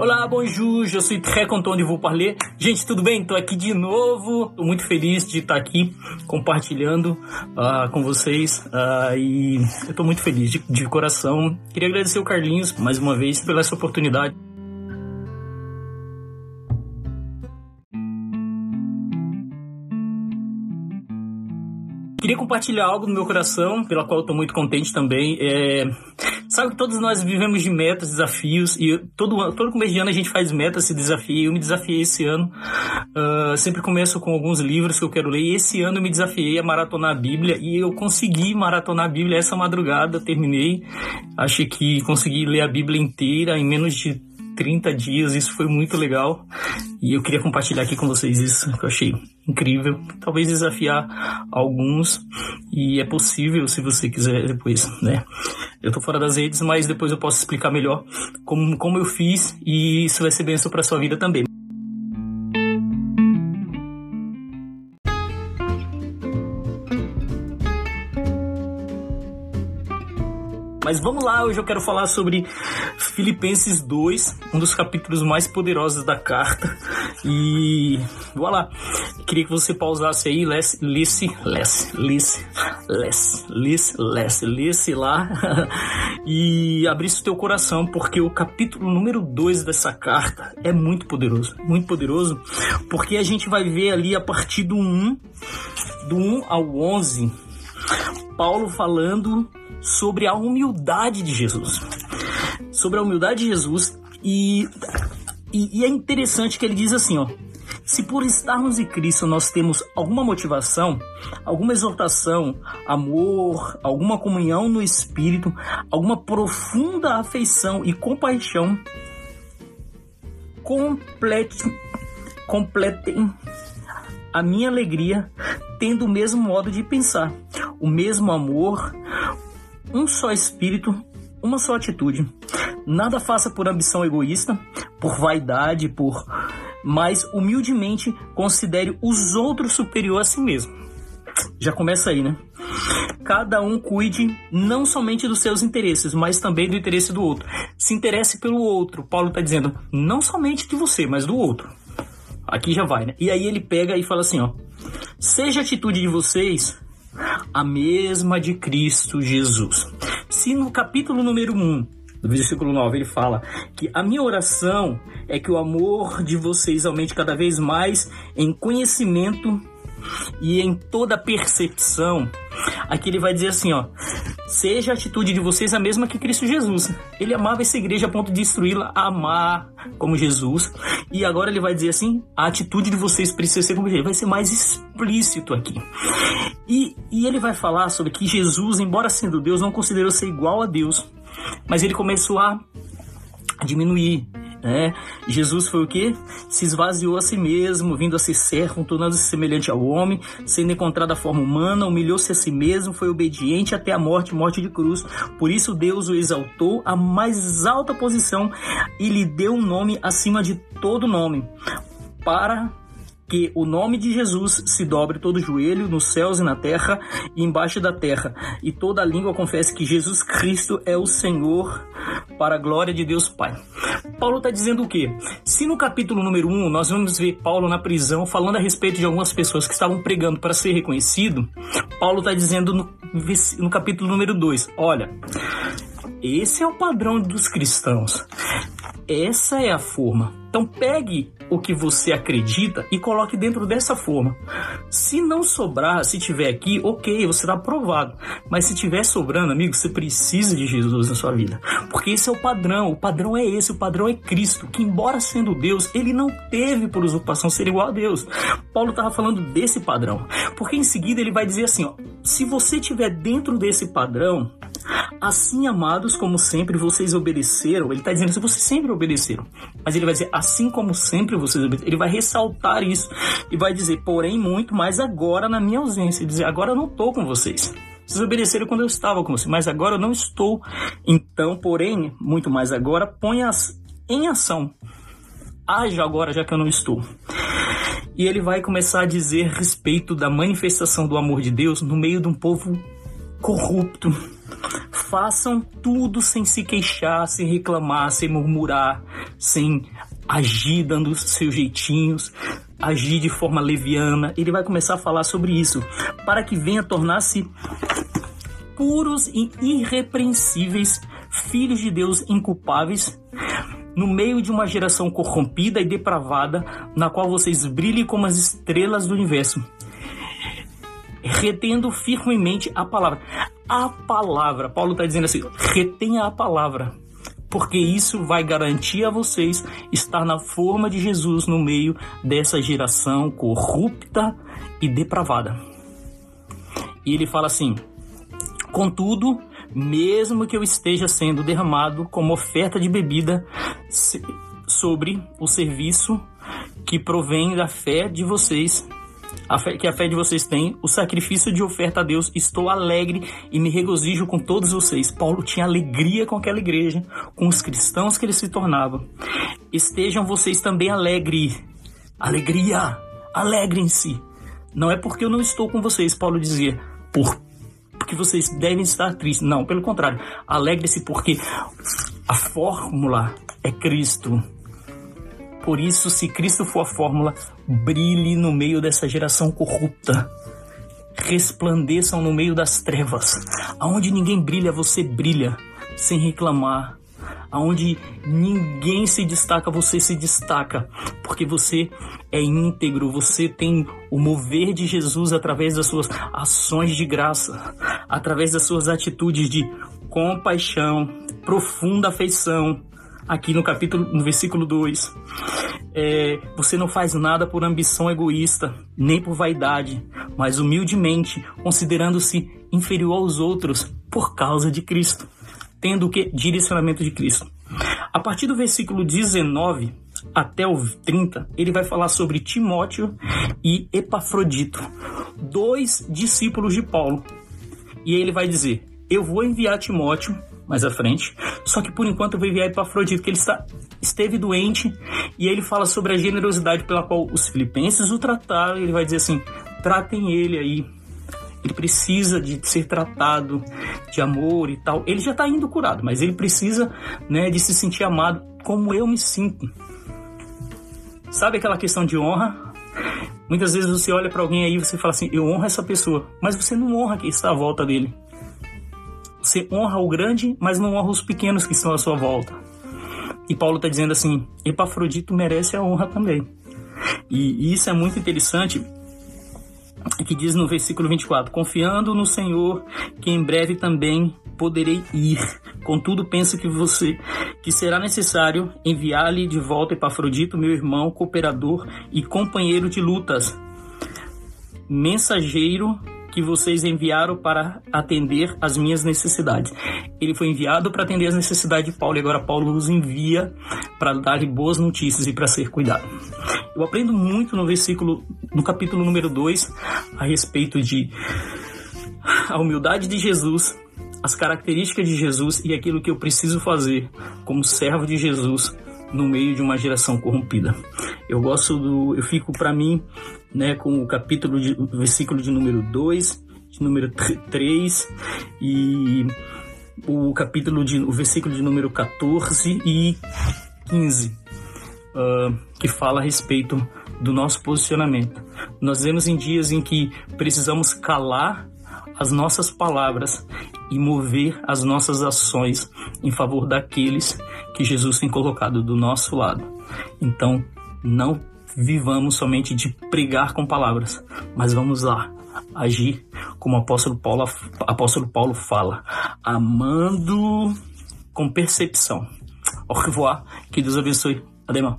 Olá, bonjour, je suis très content de vous parler. Gente, tudo bem? Tô aqui de novo. Tô muito feliz de estar aqui compartilhando uh, com vocês uh, e eu tô muito feliz de, de coração. Queria agradecer o Carlinhos mais uma vez pela essa oportunidade. Compartilhar algo no meu coração, pela qual eu tô muito contente também. É... Sabe que todos nós vivemos de metas, desafios, e todo, todo começo de ano a gente faz metas, se desafia. Eu me desafiei esse ano. Uh, sempre começo com alguns livros que eu quero ler. E esse ano eu me desafiei a maratonar a Bíblia e eu consegui maratonar a Bíblia essa madrugada. Terminei. Acho que consegui ler a Bíblia inteira em menos de 30 dias, isso foi muito legal. E eu queria compartilhar aqui com vocês isso, que eu achei incrível. Talvez desafiar alguns, e é possível se você quiser depois, né? Eu tô fora das redes, mas depois eu posso explicar melhor como, como eu fiz, e isso vai ser benção para sua vida também. Mas vamos lá, hoje eu quero falar sobre Filipenses 2, um dos capítulos mais poderosos da carta. E vamos lá. Queria que você pausasse aí, lesse, lesse, lesse, lesse, lesse, lesse, lesse, lesse lá e abrisse o teu coração, porque o capítulo número 2 dessa carta é muito poderoso, muito poderoso, porque a gente vai ver ali a partir do 1, do 1 ao 11, Paulo falando sobre a humildade de Jesus. Sobre a humildade de Jesus e, e, e é interessante que ele diz assim, ó. Se por estarmos em Cristo nós temos alguma motivação, alguma exortação, amor, alguma comunhão no Espírito, alguma profunda afeição e compaixão, complete, completem a minha alegria tendo o mesmo modo de pensar, o mesmo amor, um só espírito, uma só atitude. Nada faça por ambição egoísta, por vaidade, por mas humildemente considere os outros superior a si mesmo. Já começa aí, né? Cada um cuide não somente dos seus interesses, mas também do interesse do outro. Se interesse pelo outro. Paulo está dizendo, não somente de você, mas do outro. Aqui já vai, né? E aí ele pega e fala assim, ó: Seja a atitude de vocês a mesma de Cristo Jesus. Se no capítulo número 1, do versículo 9, ele fala que a minha oração é que o amor de vocês aumente cada vez mais em conhecimento e em toda percepção. Aqui ele vai dizer assim, ó: seja a atitude de vocês a mesma que Cristo Jesus. Ele amava essa igreja a ponto de destruí-la, amar como Jesus. E agora ele vai dizer assim: a atitude de vocês precisa ser Jesus. Vai ser mais explícito aqui. E, e ele vai falar sobre que Jesus, embora sendo Deus, não considerou ser igual a Deus, mas ele começou a diminuir, né? Jesus foi o que? Se esvaziou a si mesmo, vindo a ser servo, tornando-se semelhante ao homem, sendo encontrado a forma humana, humilhou-se a si mesmo, foi obediente até a morte, morte de cruz. Por isso Deus o exaltou à mais alta posição e lhe deu um nome acima de todo nome, para que o nome de Jesus se dobre todo joelho nos céus e na terra e embaixo da terra, e toda língua confesse que Jesus Cristo é o Senhor, para a glória de Deus Pai. Paulo está dizendo o quê? Se no capítulo número 1 nós vamos ver Paulo na prisão falando a respeito de algumas pessoas que estavam pregando para ser reconhecido, Paulo está dizendo no, no capítulo número 2: olha, esse é o padrão dos cristãos. Essa é a forma. Então pegue o que você acredita e coloque dentro dessa forma. Se não sobrar, se tiver aqui, ok, você está aprovado. Mas se tiver sobrando, amigo, você precisa de Jesus na sua vida. Porque esse é o padrão. O padrão é esse, o padrão é Cristo, que embora sendo Deus, ele não teve por usurpação ser igual a Deus. Paulo estava falando desse padrão. Porque em seguida ele vai dizer assim, ó, se você estiver dentro desse padrão, Assim, amados, como sempre vocês obedeceram, ele está dizendo se vocês sempre obedeceram, mas ele vai dizer assim como sempre vocês obedeceram, ele vai ressaltar isso e vai dizer, porém, muito mais agora na minha ausência, dizer, agora eu não estou com vocês. Vocês obedeceram quando eu estava com vocês, mas agora eu não estou. Então, porém, muito mais agora, ponha-as em ação. Haja agora, já que eu não estou. E ele vai começar a dizer respeito da manifestação do amor de Deus no meio de um povo corrupto, Façam tudo sem se queixar, sem reclamar, sem murmurar, sem agir dando seus jeitinhos, agir de forma leviana. Ele vai começar a falar sobre isso, para que venha tornar-se puros e irrepreensíveis, filhos de Deus inculpáveis, no meio de uma geração corrompida e depravada, na qual vocês brilhem como as estrelas do universo, retendo firmemente a palavra. A palavra, Paulo está dizendo assim: retenha a palavra porque isso vai garantir a vocês estar na forma de Jesus no meio dessa geração corrupta e depravada. E ele fala assim: Contudo, mesmo que eu esteja sendo derramado como oferta de bebida sobre o serviço que provém da fé de vocês a fé, que a fé de vocês tem, o sacrifício de oferta a Deus, estou alegre e me regozijo com todos vocês. Paulo tinha alegria com aquela igreja, com os cristãos que ele se tornava. Estejam vocês também alegres. Alegria! Alegrem-se! Não é porque eu não estou com vocês, Paulo dizia, por porque vocês devem estar tristes. Não, pelo contrário, alegre-se porque a fórmula é Cristo. Por isso, se Cristo for a fórmula, brilhe no meio dessa geração corrupta. Resplandeçam no meio das trevas. Aonde ninguém brilha, você brilha, sem reclamar. Aonde ninguém se destaca, você se destaca, porque você é íntegro, você tem o mover de Jesus através das suas ações de graça, através das suas atitudes de compaixão, profunda afeição, aqui no capítulo, no versículo 2. É, você não faz nada por ambição egoísta, nem por vaidade, mas humildemente, considerando-se inferior aos outros por causa de Cristo, tendo o que? Direcionamento de Cristo. A partir do versículo 19 até o 30, ele vai falar sobre Timóteo e Epafrodito, dois discípulos de Paulo. E ele vai dizer: Eu vou enviar Timóteo mais à frente. Só que por enquanto eu vou enviar Epafrodito, que ele está, esteve doente, e ele fala sobre a generosidade pela qual os filipenses o trataram, ele vai dizer assim: tratem ele aí. Ele precisa de ser tratado de amor e tal. Ele já está indo curado, mas ele precisa né, de se sentir amado como eu me sinto. Sabe aquela questão de honra? Muitas vezes você olha para alguém aí e você fala assim: eu honro essa pessoa, mas você não honra quem está à volta dele. Você honra o grande, mas não honra os pequenos que estão à sua volta. E Paulo está dizendo assim: Epafrodito merece a honra também. E isso é muito interessante, que diz no versículo 24: Confiando no Senhor, que em breve também poderei ir. Contudo, penso que você que será necessário enviar-lhe de volta Epafrodito, meu irmão, cooperador e companheiro de lutas, mensageiro que vocês enviaram para atender as minhas necessidades. Ele foi enviado para atender as necessidades de Paulo e agora Paulo nos envia para dar-lhe boas notícias e para ser cuidado. Eu aprendo muito no versículo, no capítulo número 2, a respeito de a humildade de Jesus, as características de Jesus e aquilo que eu preciso fazer como servo de Jesus no meio de uma geração corrompida. Eu gosto do, eu fico para mim, né, com o capítulo de versículo de número 2, de número 3 e o capítulo de o versículo de número 14 e 15, uh, ah, que fala a respeito do nosso posicionamento. Nós vemos em dias em que precisamos calar as nossas palavras e mover as nossas ações em favor daqueles que Jesus tem colocado do nosso lado. Então, não vivamos somente de pregar com palavras, mas vamos lá agir como o apóstolo Paulo, apóstolo Paulo fala, amando com percepção. Au revoir, que Deus abençoe. Ademais.